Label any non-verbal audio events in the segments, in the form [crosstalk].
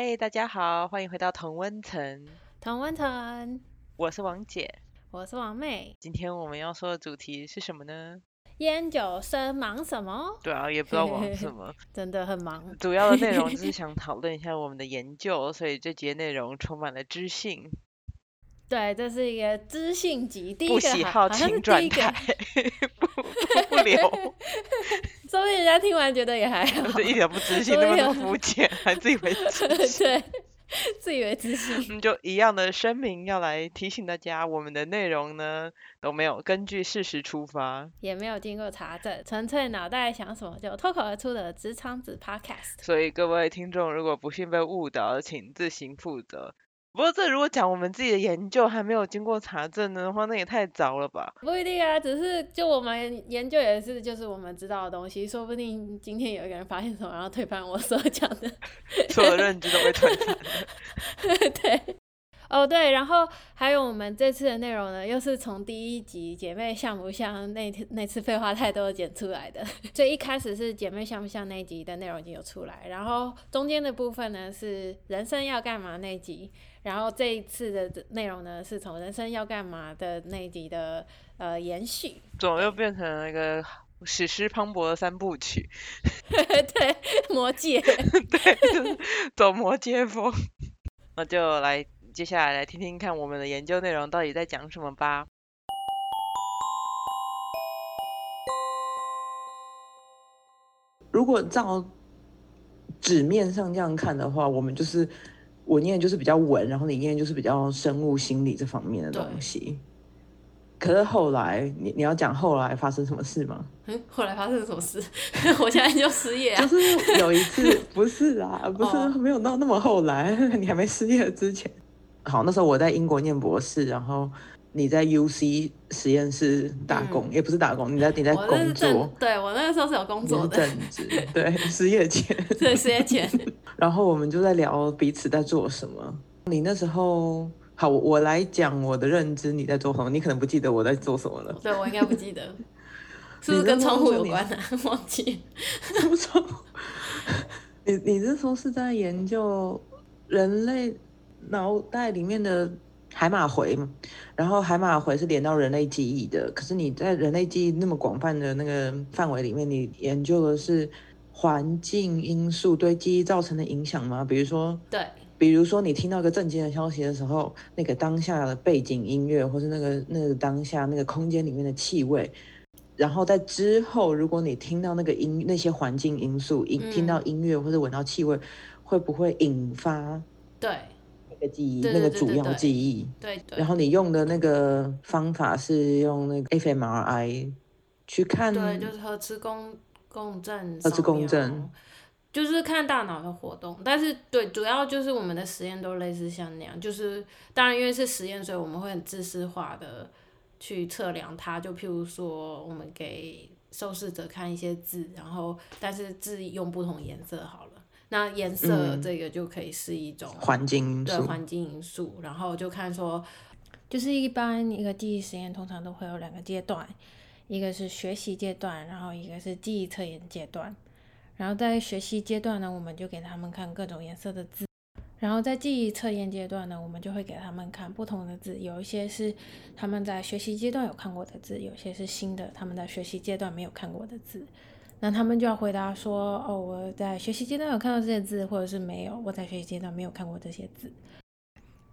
嗨，大家好，欢迎回到同温层，同温层，我是王姐，我是王妹。今天我们要说的主题是什么呢？研究生忙什么？对啊，也不知道忙什么，[laughs] 真的很忙。主要的内容就是 [laughs] 想讨论一下我们的研究，所以这节内容充满了知性。对，这是一个知性集，不喜好请转台，不不留。[laughs] 说不定人家听完觉得也还好，[laughs] 一点不知性，那么肤浅，还自以为知性。[laughs] 对，自以为知性。就一样的声明要来提醒大家，我们的内容呢都没有根据事实出发，也没有经过查证，纯粹脑袋想什么就脱口而出的职场子 Podcast。所以各位听众，如果不幸被误导，请自行负责。不过，这如果讲我们自己的研究还没有经过查证的话，那也太早了吧？不一定啊，只是就我们研究也是，就是我们知道的东西，说不定今天有一个人发现什么，然后推翻我所讲的，[laughs] 所有认知都被推翻了。[laughs] 对。哦对，然后还有我们这次的内容呢，又是从第一集姐妹像不像那天那次废话太多剪出来的。[laughs] 所以一开始是姐妹像不像那集的内容已经有出来，然后中间的部分呢是人生要干嘛那集，然后这一次的内容呢是从人生要干嘛的那集的呃延续，怎么又变成了一个史诗磅礴的三部曲？[laughs] 对，魔界，[laughs] 对，走魔界风，那就来。接下来来听听看我们的研究内容到底在讲什么吧。如果照纸面上这样看的话，我们就是我念就是比较文，然后你念就是比较生物心理这方面的东西。可是后来，你你要讲后来发生什么事吗？嗯，[laughs] 后来发生什么事？[laughs] 我现在就失业啊。就是有一次，[laughs] 不是啊，不是没有到那么后来，你还没失业之前。好，那时候我在英国念博士，然后你在 U C 实验室打工，也不是打工，你在你在工作。对我那个时候是有工作的。正职，对，失业前。[laughs] 对，失业前。[laughs] 然后我们就在聊彼此在做什么。你那时候，好，我来讲我的认知，你在做什么？你可能不记得我在做什么了。对，我应该不记得。[laughs] 是不是跟窗户有关的？忘记。什么窗户？你你是说是在研究人类？脑袋里面的海马回嘛，然后海马回是连到人类记忆的。可是你在人类记忆那么广泛的那个范围里面，你研究的是环境因素对记忆造成的影响吗？比如说，对，比如说你听到一个震惊的消息的时候，那个当下的背景音乐，或是那个那个当下那个空间里面的气味，然后在之后，如果你听到那个音那些环境因素，音听到音乐或者闻到气味，会不会引发？对。个记忆，那个主要记忆，对，然后你用的那个方法是用那个 fMRI 去看，对，就是核磁共共振，核磁共振，就是看大脑的活动。但是，对，主要就是我们的实验都类似像那样，就是当然因为是实验，所以我们会很自私化的去测量它。就譬如说，我们给受试者看一些字，然后但是字用不同颜色好了。那颜色这个就可以是一种环境因素对环境因素，然后就看说，就是一般一个记忆实验通常都会有两个阶段，一个是学习阶段，然后一个是记忆测验阶段。然后在学习阶段呢，我们就给他们看各种颜色的字，然后在记忆测验阶段呢，我们就会给他们看不同的字，有一些是他们在学习阶段有看过的字，有些是新的他们在学习阶段没有看过的字。那他们就要回答说：“哦，我在学习阶段有看到这些字，或者是没有，我在学习阶段没有看过这些字。”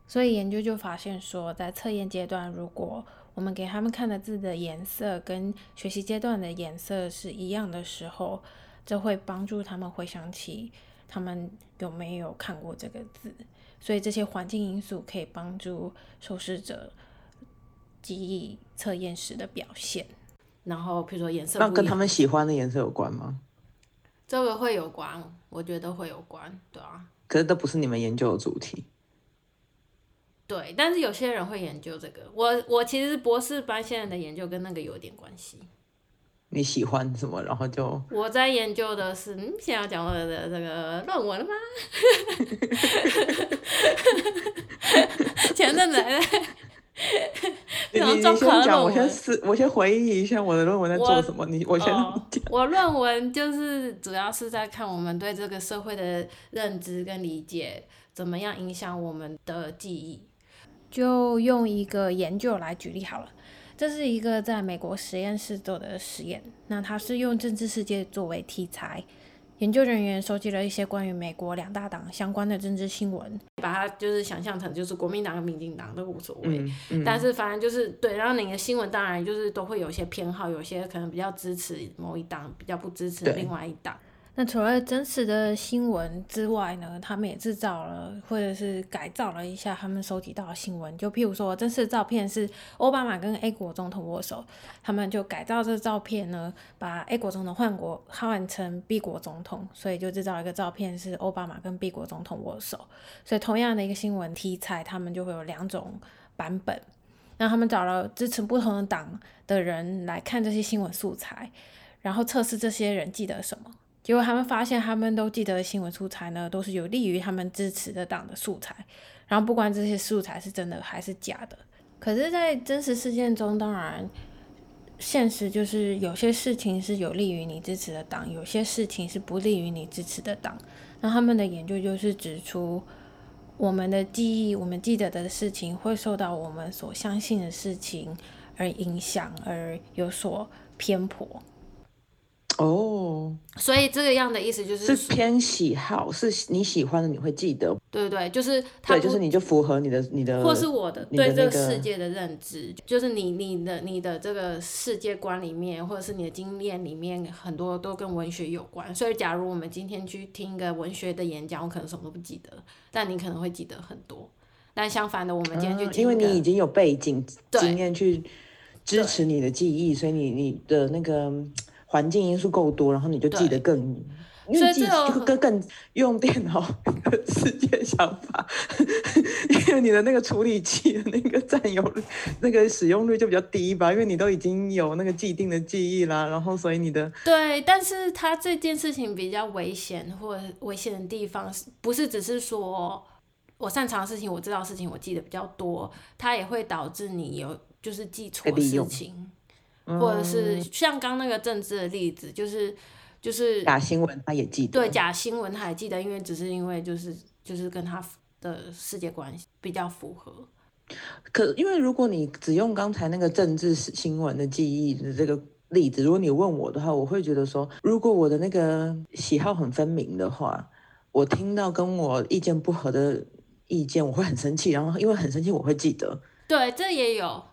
所以研究就发现说，在测验阶段，如果我们给他们看的字的颜色跟学习阶段的颜色是一样的时候，这会帮助他们回想起他们有没有看过这个字。所以这些环境因素可以帮助受试者记忆测验时的表现。然后，比如说颜色，那跟他们喜欢的颜色有关吗？这个会有关，我觉得会有关，对啊。可是这不是你们研究的主题。对，但是有些人会研究这个。我我其实博士班现在的研究跟那个有点关系。你喜欢什么？然后就我在研究的是，嗯，现在要讲我的这个论文了吗？[laughs] 前阵子先讲，我先思，我先回忆一下我的论文在做什么。你我先讲。我论文就是主要是在看我们对这个社会的认知跟理解，怎么样影响我们的记忆。就用一个研究来举例好了，这是一个在美国实验室做的实验，那它是用政治世界作为题材。研究人员收集了一些关于美国两大党相关的政治新闻，把它就是想象成就是国民党跟民进党都无所谓，但是反正就是对，然后你的新闻当然就是都会有些偏好，有些可能比较支持某一党，比较不支持另外一党。那除了真实的新闻之外呢，他们也制造了或者是改造了一下他们收集到的新闻。就譬如说，真实的照片是奥巴马跟 A 国总统握手，他们就改造这照片呢，把 A 国总统换国换成 B 国总统，所以就制造一个照片是奥巴马跟 B 国总统握手。所以同样的一个新闻题材，他们就会有两种版本。那他们找了支持不同的党的人来看这些新闻素材，然后测试这些人记得什么。结果他们发现，他们都记得的新闻素材呢，都是有利于他们支持的党的素材。然后不管这些素材是真的还是假的，可是，在真实事件中，当然现实就是有些事情是有利于你支持的党，有些事情是不利于你支持的党。那他们的研究就是指出，我们的记忆，我们记得的事情，会受到我们所相信的事情而影响，而有所偏颇。哦，所以这个样的意思就是是偏喜好，是你喜欢的你会记得，对对对，就是对，就是你就符合你的你的，或是我的对这个世界的认知，就是你你的你的这个世界观里面，或者是你的经验里面，很多都跟文学有关。所以，假如我们今天去听一个文学的演讲，我可能什么都不记得，但你可能会记得很多。但相反的，我们今天就因为你已经有背景经验去支持你的记忆，所以你你的那个。环境因素够多，然后你就记得更，因为记就更更用电脑世界想法，[laughs] 因为你的那个处理器的那个占有率那个使用率就比较低吧，因为你都已经有那个既定的记忆啦，然后所以你的对，但是它这件事情比较危险，或危险的地方是不是只是说我擅长的事情，我知道事情我记得比较多，它也会导致你有就是记错事情。或者是像刚那个政治的例子，就是就是假新闻，他也记得。对假新闻，他也记得，因为只是因为就是就是跟他的世界观比较符合。可因为如果你只用刚才那个政治新闻的记忆的这个例子，如果你问我的话，我会觉得说，如果我的那个喜好很分明的话，我听到跟我意见不合的意见，我会很生气，然后因为很生气，我会记得。对，这也有。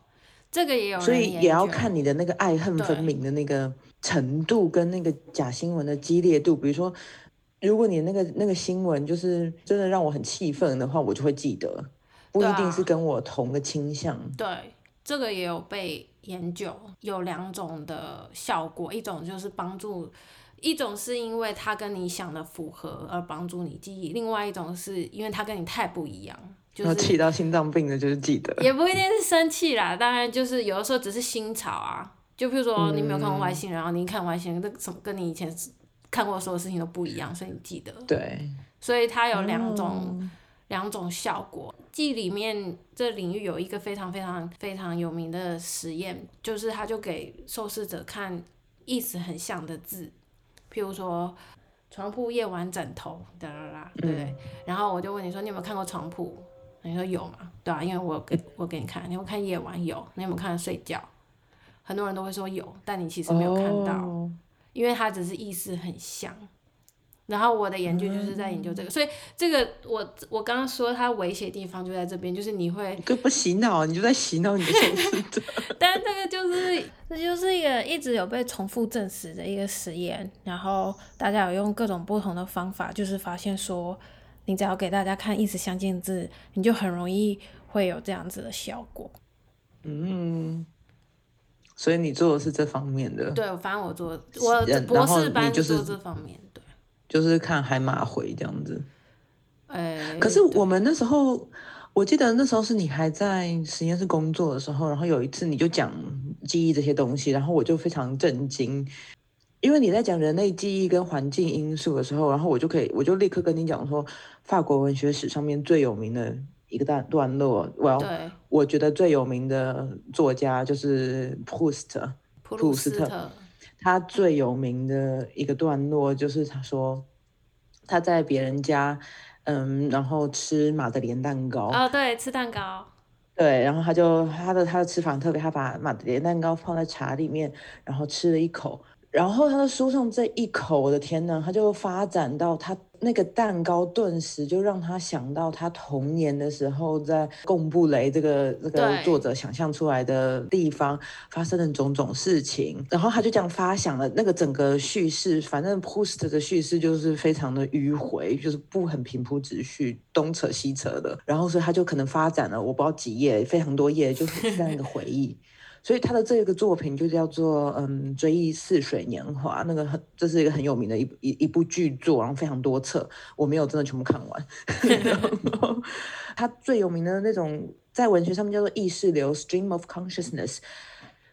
这个也有，所以也要看你的那个爱恨分明的那个程度跟那个假新闻的激烈度。比如说，如果你那个那个新闻就是真的让我很气愤的话，我就会记得，不一定是跟我同个倾向。对，这个也有被研究，有两种的效果，一种就是帮助，一种是因为它跟你想的符合而帮助你记忆，另外一种是因为它跟你太不一样。就气到心脏病的，就是记得，也不一定是生气啦。当然，就是有的时候只是新潮啊。就比如说，你没有看过外星人，然后你一看外星人，那什么跟你以前看过所有事情都不一样，所以你记得。对。所以它有两种两种效果。记里面这领域有一个非常非常非常有名的实验，就是他就给受试者看意思很像的字，譬如说床铺、夜晚、枕头，哒啦啦，对不对？然后我就问你说，你有没有看过床铺？你说有嘛？对啊，因为我给我给你看，你有看夜晚有，你有没有看睡觉？很多人都会说有，但你其实没有看到，因为它只是意识很像。然后我的研究就是在研究这个，所以这个我我刚刚说它威胁地方就在这边，就是你会根不洗脑，你就在洗脑你的受试者。[laughs] 但这个就是 [laughs] 这就是一个一直有被重复证实的一个实验，然后大家有用各种不同的方法，就是发现说。你只要给大家看意思相近字，你就很容易会有这样子的效果。嗯，所以你做的是这方面的。对，反正我做我博士班就是这方面，对，就是看海马回这样子。哎，可是我们那时候，我记得那时候是你还在实验室工作的时候，然后有一次你就讲记忆这些东西，然后我就非常震惊。因为你在讲人类记忆跟环境因素的时候，然后我就可以，我就立刻跟你讲说，法国文学史上面最有名的一个段段落。我对，我觉得最有名的作家就是普鲁斯特，普鲁斯特特，他最有名的一个段落就是他说他在别人家，嗯，然后吃马德莲蛋糕。哦，对，吃蛋糕。对，然后他就他的他的吃法特别，他把马德莲蛋糕放在茶里面，然后吃了一口。然后他的书上这一口，我的天呐，他就发展到他那个蛋糕，顿时就让他想到他童年的时候在贡布雷这个这个作者想象出来的地方发生的种种事情。然后他就这样发想了那个整个叙事，反正 Post 的叙事就是非常的迂回，就是不很平铺直叙，东扯西扯的。然后所以他就可能发展了我不知道几页，非常多页，就是在那个回忆。[laughs] 所以他的这个作品就叫做嗯《追忆似水年华》，那个很这是一个很有名的一一一部剧作，然后非常多册，我没有真的全部看完。[laughs] 他 [laughs] 最有名的那种在文学上面叫做意识流 （stream of consciousness），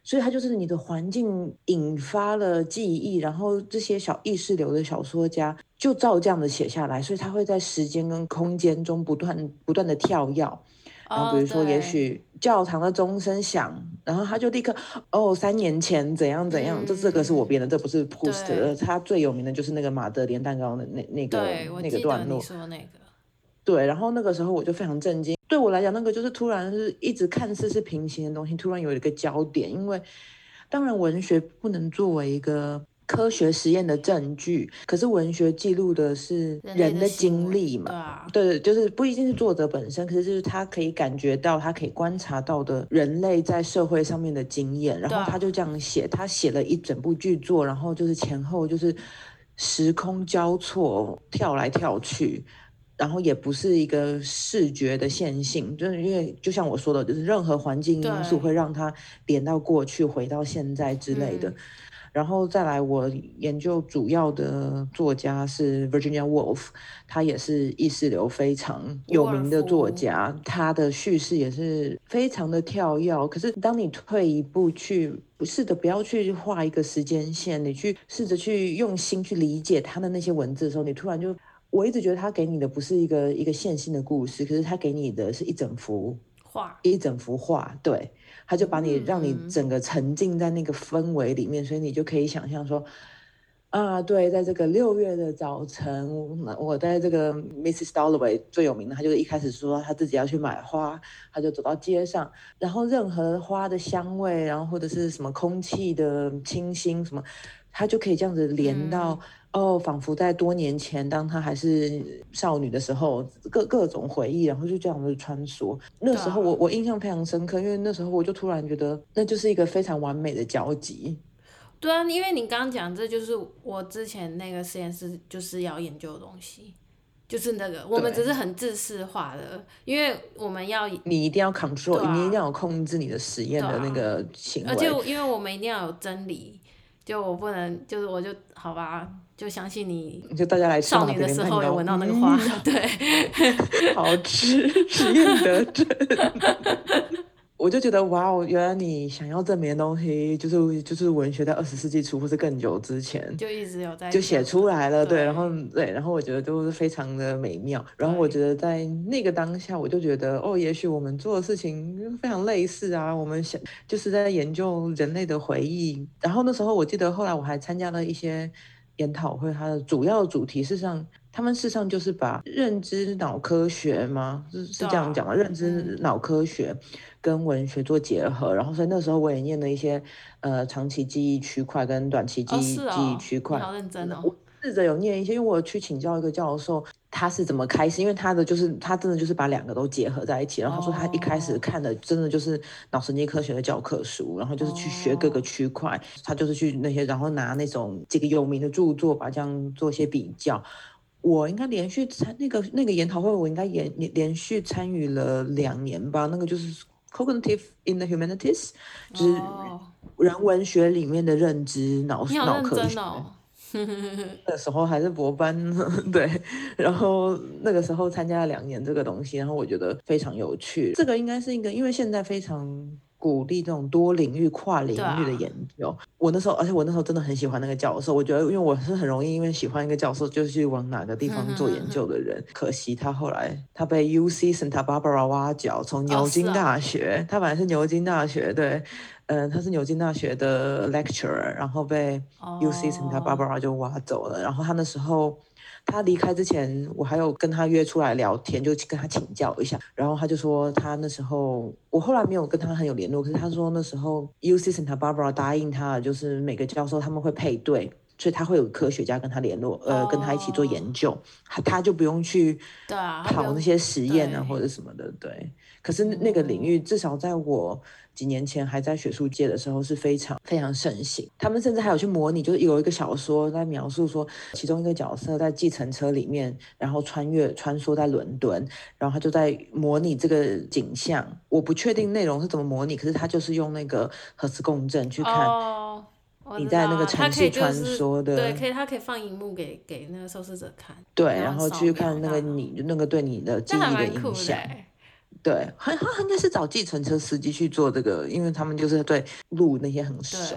所以它就是你的环境引发了记忆，然后这些小意识流的小说家就照这样的写下来，所以他会在时间跟空间中不断不断的跳跃。然后比如说，也许教堂的钟声响，然后他就立刻哦，三年前怎样怎样，这这个是我编的，这不是 post 的。他最有名的就是那个马德莲蛋糕的那那个那个段落。说那个。对，然后那个时候我就非常震惊，对我来讲，那个就是突然是一直看似是平行的东西，突然有一个焦点，因为当然文学不能作为一个。科学实验的证据，可是文学记录的是人的经历嘛？对对，就是不一定是作者本身，可是就是他可以感觉到，他可以观察到的人类在社会上面的经验，然后他就这样写，他写了一整部剧作，然后就是前后就是时空交错，跳来跳去，然后也不是一个视觉的线性，就是因为就像我说的，就是任何环境因素会让他连到过去、回到现在之类的。然后再来，我研究主要的作家是 Virginia Woolf，他也是意识流非常有名的作家，他的叙事也是非常的跳跃。可是当你退一步去不试着不要去画一个时间线，你去试着去用心去理解他的那些文字的时候，你突然就，我一直觉得他给你的不是一个一个线性的故事，可是他给你的是一整幅画，一整幅画，对。他就把你让你整个沉浸在那个氛围里面，所以你就可以想象说，啊，对，在这个六月的早晨，我在这个 Mrs. Dalloway 最有名的，他就是一开始说他自己要去买花，他就走到街上，然后任何花的香味，然后或者是什么空气的清新什么，他就可以这样子连到。哦，仿佛在多年前，当她还是少女的时候，各各种回忆，然后就这样子穿梭。那时候我我印象非常深刻，因为那时候我就突然觉得，那就是一个非常完美的交集。对啊，因为你刚刚讲，这就是我之前那个实验室就是要研究的东西，就是那个我们只是很自私化的，因为我们要你一定要 control，你一定要控制你的实验的那个行为，而且因为我们一定要有真理，就我不能就是我就好吧。就相信你，就大家来少女的时候有闻到那个花，[laughs] 对，[laughs] 好吃，实验得证。我就觉得哇哦，原来你想要证明的东西，就是就是文学在二十世纪初或是更久之前就一直有在就写出来了，对，然后对，然后我觉得都是非常的美妙。然后我觉得在那个当下，我就觉得哦，也许我们做的事情非常类似啊，我们想就是在研究人类的回忆。然后那时候我记得后来我还参加了一些。研讨会，它的主要主题，事实上，他们事实上就是把认知脑科学吗？是是这样讲吗？认知脑科学跟文学做结合，然后所以那时候我也念了一些呃长期记忆区块跟短期记忆记忆区块。好认真哦。我试着有念一些，因为我去请教一个教授。他是怎么开始？因为他的就是他真的就是把两个都结合在一起。然后他说他一开始看的真的就是脑神经科学的教科书，然后就是去学各个区块。他就是去那些，然后拿那种几个有名的著作，把这样做一些比较。我应该连续参那个那个研讨会，我应该连连连续参与了两年吧。那个就是 cognitive in the humanities，就是人文学里面的认知脑脑科学。[laughs] 那时候还是博班，[laughs] 对，然后那个时候参加了两年这个东西，然后我觉得非常有趣。这个应该是一个，因为现在非常鼓励这种多领域、跨领域的研究。我那时候，而且我那时候真的很喜欢那个教授。我觉得，因为我是很容易因为喜欢一个教授，就去往哪个地方做研究的人。可惜他后来他被 U C Santa Barbara 挖角，从牛津大学，他本来是牛津大学，对，嗯，他是牛津大学的 lecturer，然后被 U C Santa Barbara 就挖走了。然后他那时候。他离开之前，我还有跟他约出来聊天，就跟他请教一下。然后他就说，他那时候我后来没有跟他很有联络，可是他说那时候 U C Santa Barbara 答应他，就是每个教授他们会配对，所以他会有科学家跟他联络，呃，跟他一起做研究，他他就不用去跑那些实验啊或者什么的。对，可是那个领域至少在我。几年前还在学术界的时候是非常非常盛行，他们甚至还有去模拟，就是有一个小说在描述说，其中一个角色在计程车里面，然后穿越穿梭在伦敦，然后他就在模拟这个景象。我不确定内容是怎么模拟，可是他就是用那个核磁共振去看你在那个城市穿梭的，对，可以，他可以放荧幕给给那个受试者看，对，然后去看那个你那个对你的记忆的影响。对，很他应该是找计程车司机去做这个，因为他们就是对路那些很熟。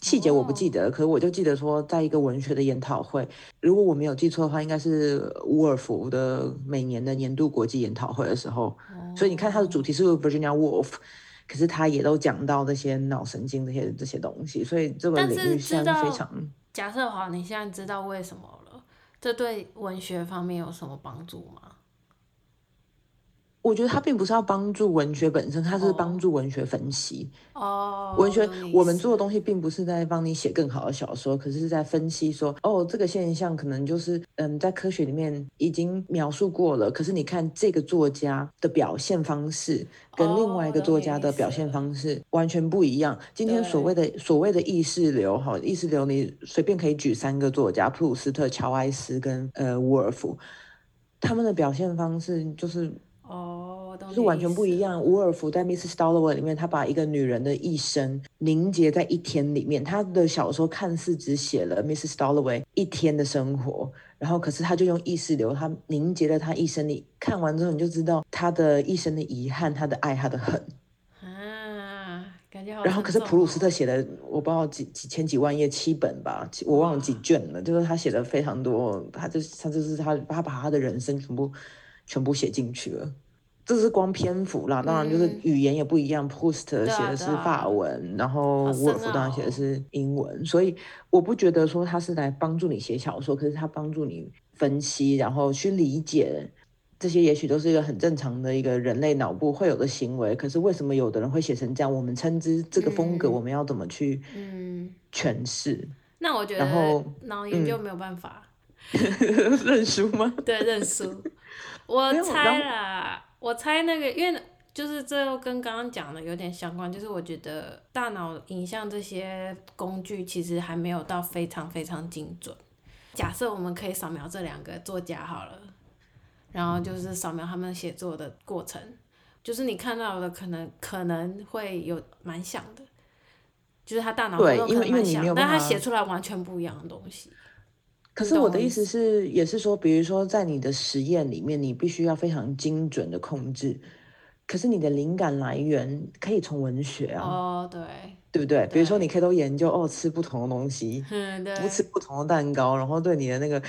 细节我不记得，可是我就记得说，在一个文学的研讨会，如果我没有记错的话，应该是伍尔夫的每年的年度国际研讨会的时候。所以你看，他的主题是 Virginia Woolf，可是他也都讲到这些脑神经这些这些东西，所以这个领域现在非常。假设好，你现在知道为什么了？这对文学方面有什么帮助吗？我觉得他并不是要帮助文学本身，他是帮助文学分析。哦，文学我们做的东西并不是在帮你写更好的小说，可是是在分析说，哦，这个现象可能就是，嗯，在科学里面已经描述过了。可是你看这个作家的表现方式跟另外一个作家的表现方式完全不一样。今天所谓的所谓的意识流，哈，意识流你随便可以举三个作家，普鲁斯特、乔埃斯跟呃伍尔夫，他们的表现方式就是。哦，是完全不一样。伍尔夫在《Mrs. Dalloway》里面，他把一个女人的一生凝结在一天里面。他的小说看似只写了 Mrs. Dalloway 一天的生活，然后可是他就用意识流，他凝结了他一生。里看完之后，你就知道他的一生的遗憾，他的爱，他的恨。啊，感觉好。然后可是普鲁斯特写的，我不知道几几千几万页，七本吧，我忘了几卷了。就是他写的非常多，他就他就是他他把他的人生全部。全部写进去了，这是光篇幅啦。当然，就是语言也不一样。Post 写的是法文，然后沃尔夫当然写的是英文。所以我不觉得说他是来帮助你写小说，可是他帮助你分析，然后去理解这些，也许都是一个很正常的一个人类脑部会有的行为。可是为什么有的人会写成这样？我们称之这个风格，我们要怎么去诠释？那我觉得，然后脑研究没有办法 [laughs] 认输吗？对，认输。我猜啦，我猜那个，因为就是这又跟刚刚讲的有点相关，就是我觉得大脑影像这些工具其实还没有到非常非常精准。假设我们可以扫描这两个作家好了，然后就是扫描他们写作的过程，就是你看到的可能可能会有蛮像的，就是他大脑活动可能蛮像，但他写出来完全不一样的东西。可是我的意思是，也是说，比如说在你的实验里面，你必须要非常精准的控制。可是你的灵感来源可以从文学啊，哦，对，对不对？比如说你可以都研究哦，吃不同的东西，嗯，对，不吃不同的蛋糕，然后对你的那个，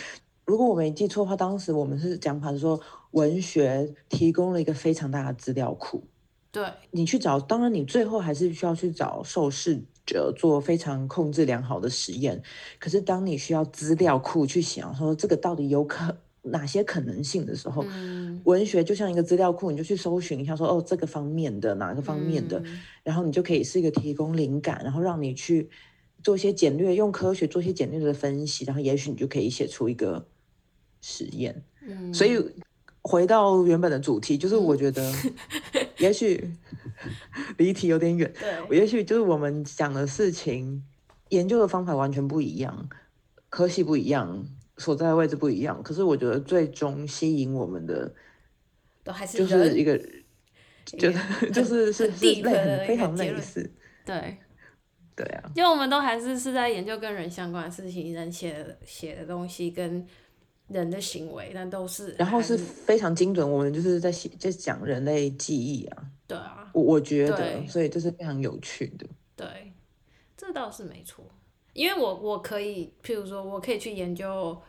如果我没记错的话，当时我们是讲法是说，文学提供了一个非常大的资料库，对你去找，当然你最后还是需要去找受试。者做非常控制良好的实验，可是当你需要资料库去想说这个到底有可哪些可能性的时候，文学就像一个资料库，你就去搜寻一下说哦这个方面的哪个方面的，然后你就可以是一个提供灵感，然后让你去做一些简略，用科学做一些简略的分析，然后也许你就可以写出一个实验。嗯，所以。回到原本的主题，就是我觉得，[laughs] 也许离题有点远。对，也许就是我们讲的事情，研究的方法完全不一样，科系不一样，所在的位置不一样。可是我觉得最终吸引我们的，都还是就是一个，[laughs] [laughs] 就是就是是是类非常类似。对，对啊，因为我们都还是是在研究跟人相关的事情，人写写的东西跟。人的行为，但都是，然后是非常精准。我们就是在写，在讲人类记忆啊。对啊，我我觉得，对所以这是非常有趣的。对，这倒是没错。因为我我可以，譬如说，我可以去研究，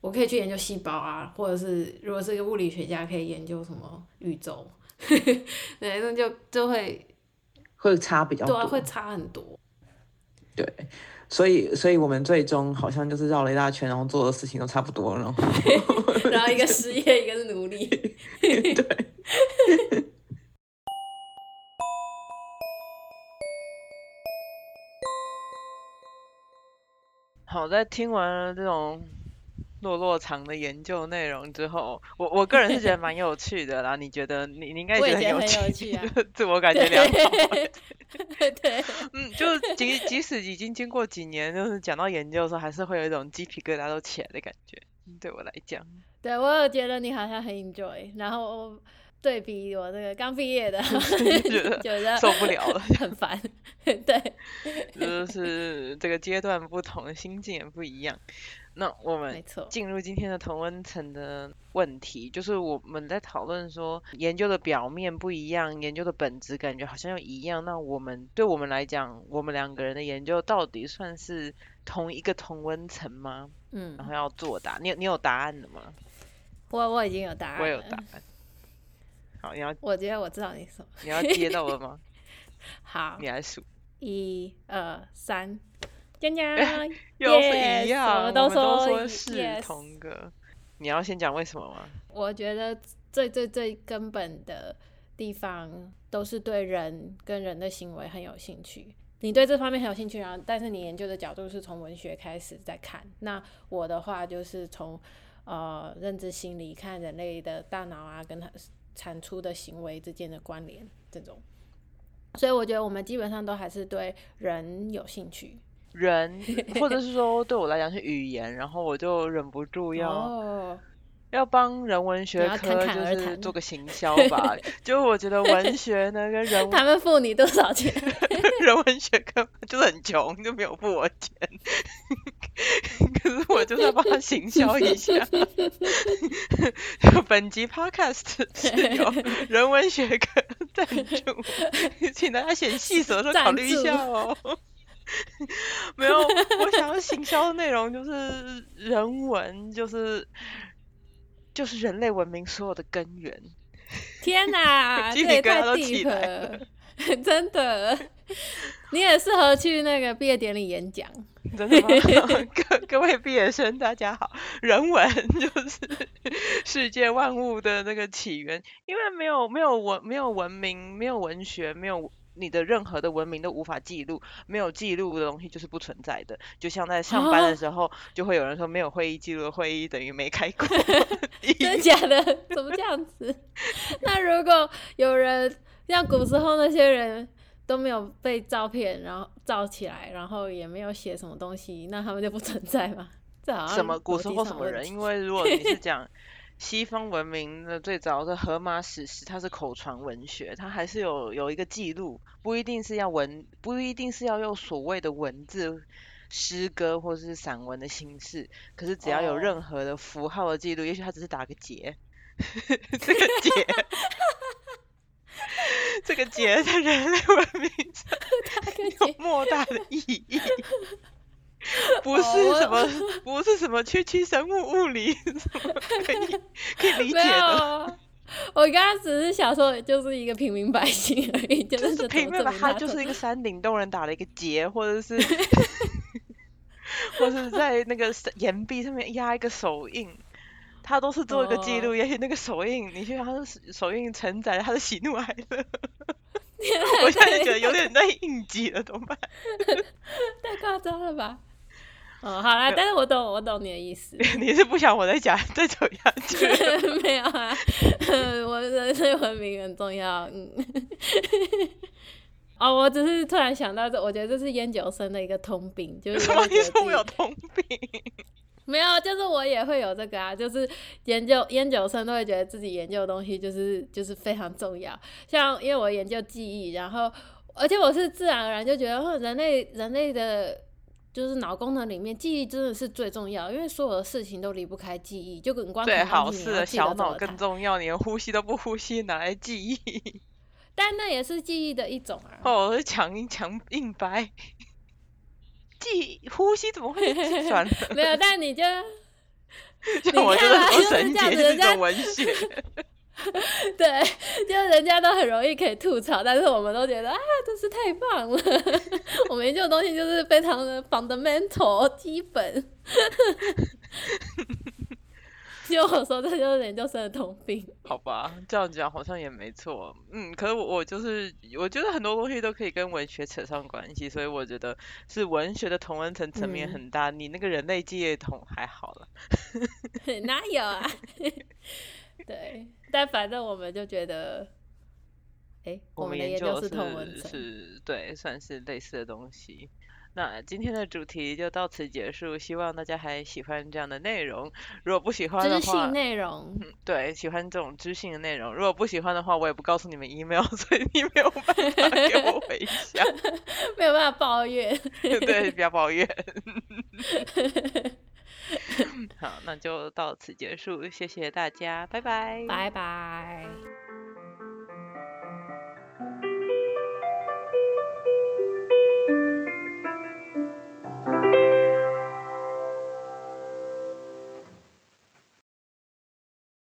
我可以去研究细胞啊，或者是如果是一个物理学家，可以研究什么宇宙，[laughs] 对，那就就会会差比较对啊，多，会差很多。对，所以所以我们最终好像就是绕了一大圈，然后做的事情都差不多，然后 [laughs] 然后一个失业，一个是努力。[laughs] 对。好，在听完了这种落落长的研究内容之后，我我个人是觉得蛮有趣的啦。你觉得你你应该觉得很有趣，趣啊 [laughs] 自我感觉良好。对对，嗯，就即即使已经经过几年，就是讲到研究的时候，还是会有一种鸡皮疙瘩都起来的感觉。对我来讲，对我有觉得你好像很 enjoy，然后对比我这个刚毕业的，[laughs] 受不了了很烦。对，就是这个阶段不同，心境也不一样。那我们没错。进入今天的同温层的问题，就是我们在讨论说研究的表面不一样，研究的本质感觉好像又一样。那我们对我们来讲，我们两个人的研究到底算是同一个同温层吗？嗯然，后要作答，你有你有答案了吗？我我已经有答案。我有答案。好，你要我觉得我知道你什么。你要接到了吗？[laughs] 好你，来数，一二三，讲讲，[laughs] 又是一样，我们都说说是同个。你要先讲为什么吗？我觉得最最最根本的地方都是对人跟人的行为很有兴趣。你对这方面很有兴趣，然后但是你研究的角度是从文学开始在看。那我的话就是从呃认知心理看人类的大脑啊，跟它产出的行为之间的关联这种。所以我觉得我们基本上都还是对人有兴趣。人，[laughs] 或者是说对我来讲是语言，然后我就忍不住要。哦，要帮人文学科就是做个 [laughs] 行销吧，就我觉得文 [laughs] 学呢跟人他们付你多少钱？人文学科就是很穷，就没有付我钱，可是我就是要帮他行销一下。本集 podcast 是由人文学科赞助，请大家选细则的时候考虑一下哦。[laughs] 没有，我想要行销的内容就是人文，就是就是人类文明所有的根源。天哪，[laughs] 这鸡皮也太疙瘩都起来了，[laughs] 真的。你也适合去那个毕业典礼演讲。真的吗？各各位毕业生，大家好。人文就是世界万物的那个起源，因为没有没有文没有文明，没有文学，没有你的任何的文明都无法记录，没有记录的东西就是不存在的。就像在上班的时候，就会有人说没有会议记录的会议等于没开过。[laughs] 真的假的？怎么这样子？[laughs] 那如果有人像古时候那些人都没有被照片，然后照起来，然后也没有写什么东西，那他们就不存在吗？这好像什么古时候什么人？因为如果你是讲西方文明的最早的荷马史诗，它是口传文学，它还是有有一个记录，不一定是要文，不一定是要用所谓的文字。诗歌或是散文的形式，可是只要有哦。任何的符号的记录，也许它只是打个结，[laughs] 这个结，这个结在人类文明上 [laughs] 有莫大的意义，[laughs] 不是哦什么，[laughs] 不是什么区区生物物理 [laughs] 什么可以可以理解的，啊，我刚刚只是想说，就是一个平民百姓而已，就就是平民吧，证明他就是一个山顶洞人打了一个结，或者是或是在那个岩壁上面压一个手印。他都是做一个记录，哦也许那个手印，你去他的手手印承载了他的喜怒哀乐。我现在觉得有点在应激了，怎么办？太夸张了吧？哦，好啦，但是我懂，我懂你的意思。[laughs] 你是不想我再讲再走下去？没有啊，我人类文明很重要。嗯，哦，我只是突然想到这，我觉得这是烟酒生的一个通病，就是什么？会觉得你说我有通病？[laughs] 没有，就是我也会有这个啊，就是研究研究生都会觉得自己研究的东西就是就是非常重要。像因为我研究记忆，然后而且我是自然而然就觉得，哦人类人类的。就是脑功能里面，记忆真的是最重要，因为所有的事情都离不开记忆。就跟光最好是的，小脑更重要，连呼吸都不呼吸，哪来记忆。[laughs] 但那也是记忆的一种啊。哦，我是强硬强硬白，记呼吸怎么会计算？[laughs] 没有，但你就 [laughs] 像我就是看啊就是说神这样节子人家是一种文学，[laughs] 对，就人家都很容易可以吐槽，但是我们都觉得啊，真是太棒了。[laughs] 我们研究的东西就是非常的 fundamental 基本。[laughs] 就我说，这就是研究生的通病。好吧，这样讲好像也没错。嗯，可是我我就是我觉得很多东西都可以跟文学扯上关系，所以我觉得是文学的同文层层面嗯很大，你那个人类记忆统还好了。哪有啊？对，但反正我们就觉得，哎、我们的研究是同文是层。是对，算是类似的东西。那今天的主题就到此结束，希望大家还喜欢这样的内容。如果不喜欢的知话，性内容，嗯，对，喜欢这种知性的内容。如果不喜欢的话，我也不告诉你们 email，[laughs] 所以你没有办法 [laughs] 给我回响。没有办法抱怨。[laughs] 对，不要抱怨。[laughs] 好，那就到此结束，谢谢大家，拜拜。拜拜。